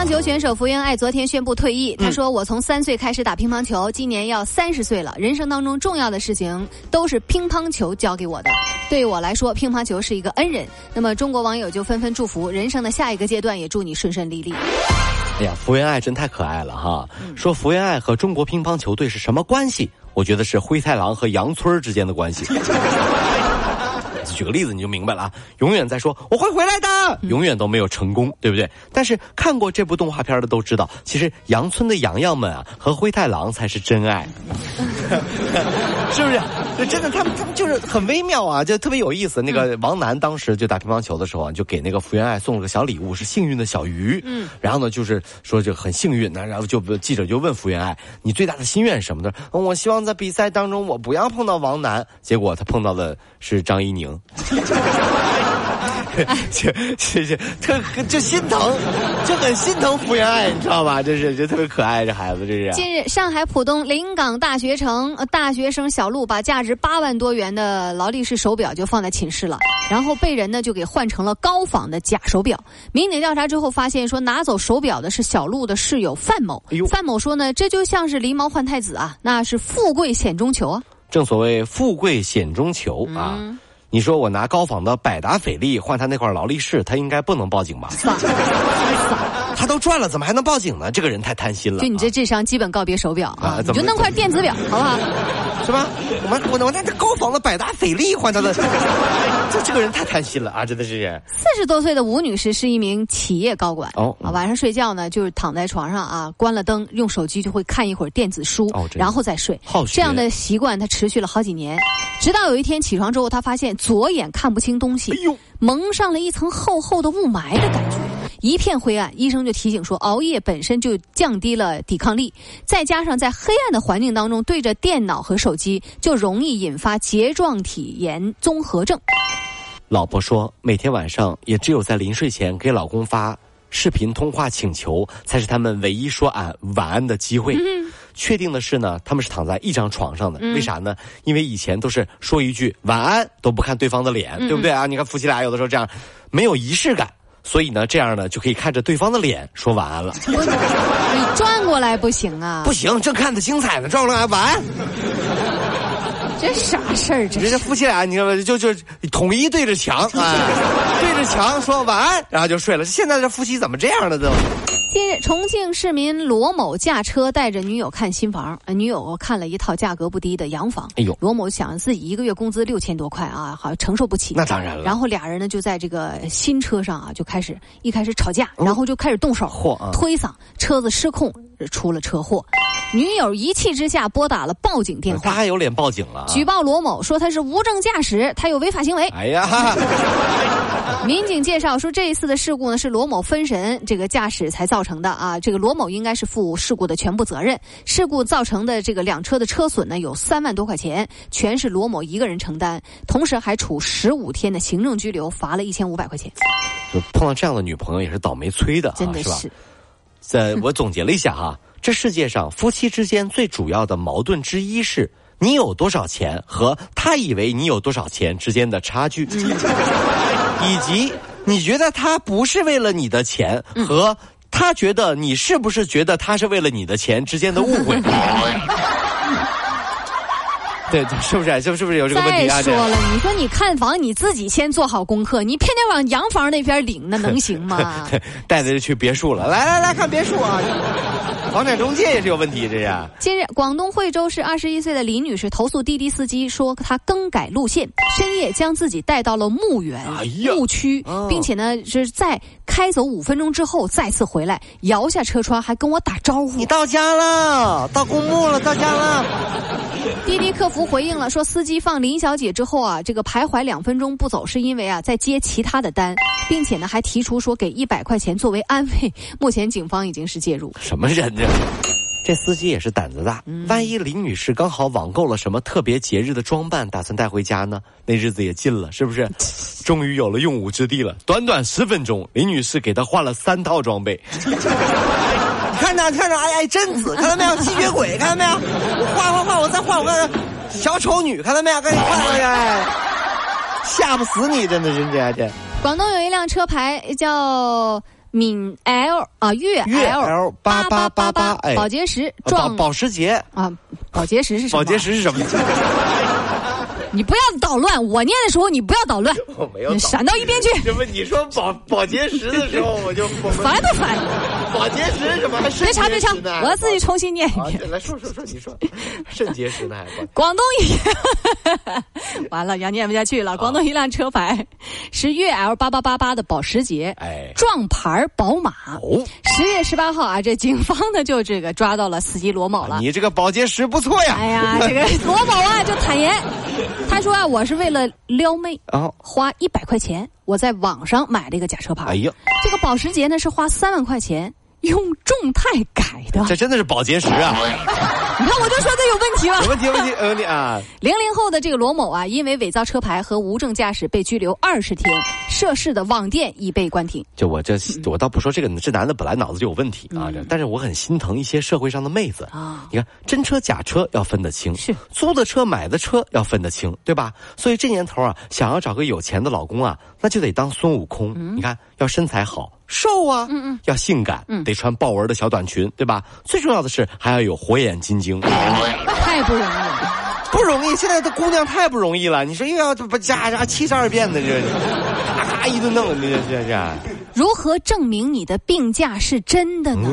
乒乓球选手福原爱昨天宣布退役。他说：“我从三岁开始打乒乓球，今年要三十岁了。人生当中重要的事情都是乒乓球教给我的。对我来说，乒乓球是一个恩人。”那么，中国网友就纷纷祝福人生的下一个阶段，也祝你顺顺利利。哎呀，福原爱真太可爱了哈！说福原爱和中国乒乓球队是什么关系？我觉得是灰太狼和杨村之间的关系。举个例子你就明白了啊！永远在说我会回来的，永远都没有成功，对不对？但是看过这部动画片的都知道，其实羊村的羊羊们啊和灰太狼才是真爱，是不是？就真的他们他们就是很微妙啊，就特别有意思。那个王楠当时就打乒乓球的时候啊，就给那个福原爱送了个小礼物，是幸运的小鱼。嗯，然后呢，就是说就很幸运呢，然后就记者就问福原爱，你最大的心愿是什么呢？我希望在比赛当中我不要碰到王楠。结果他碰到的是张怡宁。就就就特就心疼，就很心疼福原爱，你知道吧？这是就特别可爱，这孩子这是。近日，上海浦东临港大学城大学生小陆把价值八万多元的劳力士手表就放在寝室了，然后被人呢就给换成了高仿的假手表。民警调查之后发现，说拿走手表的是小陆的室友范某。范某说呢，这就像是狸猫换太子啊，那是富贵险中求啊。正所谓富贵险中求啊。你说我拿高仿的百达翡丽换他那块劳力士，他应该不能报警吧？他都赚了，怎么还能报警呢？这个人太贪心了。就你这智商，基本告别手表啊！你就弄块电子表，好不好？是吧？我我我拿这高仿的百达翡丽换他的，这这个人太贪心了啊！真的是。四十多岁的吴女士是一名企业高管哦，晚上睡觉呢，就是躺在床上啊，关了灯，用手机就会看一会儿电子书，然后再睡。这样的习惯她持续了好几年，直到有一天起床之后，她发现左眼看不清东西，蒙上了一层厚厚的雾霾的感觉。一片灰暗，医生就提醒说，熬夜本身就降低了抵抗力，再加上在黑暗的环境当中对着电脑和手机，就容易引发睫状体炎综合症。老婆说，每天晚上也只有在临睡前给老公发视频通话请求，才是他们唯一说俺晚安的机会。确定的是呢，他们是躺在一张床上的，为啥呢？因为以前都是说一句晚安都不看对方的脸，对不对啊？你看夫妻俩有的时候这样，没有仪式感。所以呢，这样呢就可以看着对方的脸说晚安了。你 转过来不行啊！不行，正看的精彩呢，转过来晚安。这啥事儿？这人家夫妻俩，你知道吗？就就统一对着墙，哎，对着墙说晚安，然后就睡了。现在这夫妻怎么这样了都？近日，重庆市民罗某驾车带着女友看新房，女友看了一套价格不低的洋房。哎呦，罗某想自己一个月工资六千多块啊，好像承受不起。那当然了。然后俩人呢就在这个新车上啊就开始一开始吵架，然后就开始动手，推搡，车子失控出了车祸。女友一气之下拨打了报警电话，他还有脸报警了，举报罗某说他是无证驾驶，他有违法行为。哎呀，民警介绍说这一次的事故呢是罗某分神这个驾驶才造成的啊，这个罗某应该是负事故的全部责任。事故造成的这个两车的车损呢有三万多块钱，全是罗某一个人承担，同时还处十五天的行政拘留，罚了一千五百块钱。就碰到这样的女朋友也是倒霉催的，真的是。在我总结了一下哈。这世界上夫妻之间最主要的矛盾之一是你有多少钱和他以为你有多少钱之间的差距，以及你觉得他不是为了你的钱和他觉得你是不是觉得他是为了你的钱之间的误会。对，是不是？是不是有这个问题啊？再说了，你说你看房，你自己先做好功课，你偏偏往洋房那边领，那能行吗？带着去别墅了，来来来看别墅啊！房产中介也是有问题，这是。近日，广东惠州市二十一岁的李女士投诉滴滴司机说，她更改路线，深夜将自己带到了墓园、哎墓区，并且呢是在开走五分钟之后再次回来，摇下车窗还跟我打招呼：“你到家了，到公墓了，到家了。”滴滴客服回应了，说司机放林小姐之后啊，这个徘徊两分钟不走，是因为啊在接其他的单，并且呢还提出说给一百块钱作为安慰。目前警方已经是介入。什么人呢？这司机也是胆子大，万一林女士刚好网购了什么特别节日的装扮，打算带回家呢？那日子也近了，是不是？终于有了用武之地了。短短十分钟，林女士给他换了三套装备。看 着看着，哎哎，贞子，看到没有？吸血鬼，看到没有？我换换换，我再换我个小丑女，看到没有？赶紧换换呀！吓不死你，真的，真这这。广东有一辆车牌叫。闽 L 啊，粤 L 八八八八，哎，保洁石撞保时捷啊，保洁石是什么？保洁石是什么？你不要捣乱！我念的时候你不要捣乱，我没有闪到一边去。什么？你说保保洁石的时候我就 烦不烦？保洁石什么？别查别查，我要自己重新念一遍。来说说说，你说肾结石呢？还广东一，完了，要念不下去了。广东一辆车牌是粤 L 八八八八的保时捷，哎，撞牌宝马。哦，十月十八号啊，这警方呢就这个抓到了司机罗某了。你这个保洁石不错呀。哎呀，这个罗某啊就坦言。他说啊，我是为了撩妹，啊，花一百块钱，我在网上买了一个假车牌。哎呀，这个保时捷呢是花三万块钱。用众泰改的，这真的是保洁石啊！你看，我就说这有问题了。有问题，问题，有问题啊！零零后的这个罗某啊，因为伪造车牌和无证驾驶被拘留二十天，涉事的网店已被关停。就我这，我倒不说这个，这男的本来脑子就有问题啊！但是我很心疼一些社会上的妹子啊！你看，真车假车要分得清，是租的车买的车要分得清，对吧？所以这年头啊，想要找个有钱的老公啊，那就得当孙悟空。你看，要身材好。瘦啊，嗯嗯，要性感，嗯，得穿豹纹的小短裙，对吧？最重要的是还要有火眼金睛，太不容易了，不容易。现在的姑娘太不容易了，你说又要不加加七十二变的这，咔咔一顿弄，这这这。如何证明你的病假是真的呢？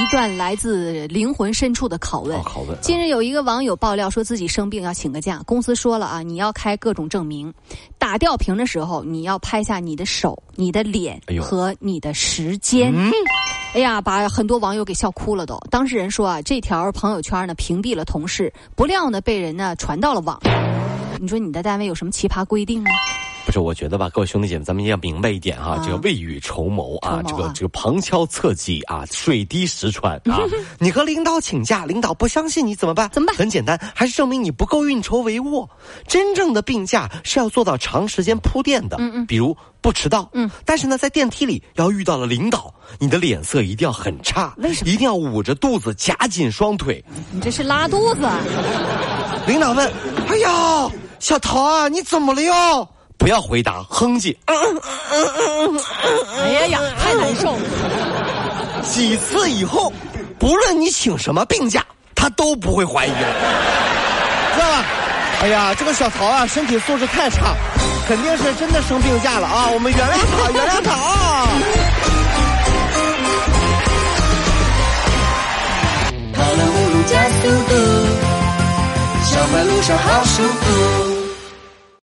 一段来自灵魂深处的拷问。拷问。近日有一个网友爆料说自己生病要请个假，公司说了啊，你要开各种证明，打吊瓶的时候你要拍下你的手、你的脸和你的时间。哎呀，把很多网友给笑哭了都。当事人说啊，这条朋友圈呢屏蔽了同事，不料呢被人呢传到了网。你说你的单位有什么奇葩规定吗？不是，我觉得吧，各位兄弟姐妹，咱们要明白一点哈，这个未雨绸缪啊，这个这个旁敲侧击啊，水滴石穿啊。你和领导请假，领导不相信你怎么办？怎么办？很简单，还是证明你不够运筹帷幄。真正的病假是要做到长时间铺垫的，嗯嗯，比如不迟到，嗯，但是呢，在电梯里要遇到了领导，你的脸色一定要很差，为什么？一定要捂着肚子，夹紧双腿。你这是拉肚子？领导问：“哎呀，小桃啊，你怎么了哟？”不要回答，哼唧。哎呀呀，太难受。几次以后，不论你请什么病假，他都不会怀疑了，知道吧？哎呀，这个小曹啊，身体素质太差，肯定是真的生病假了啊！我们原谅他，原谅他啊！跑了五路加速度，上班路上好舒服。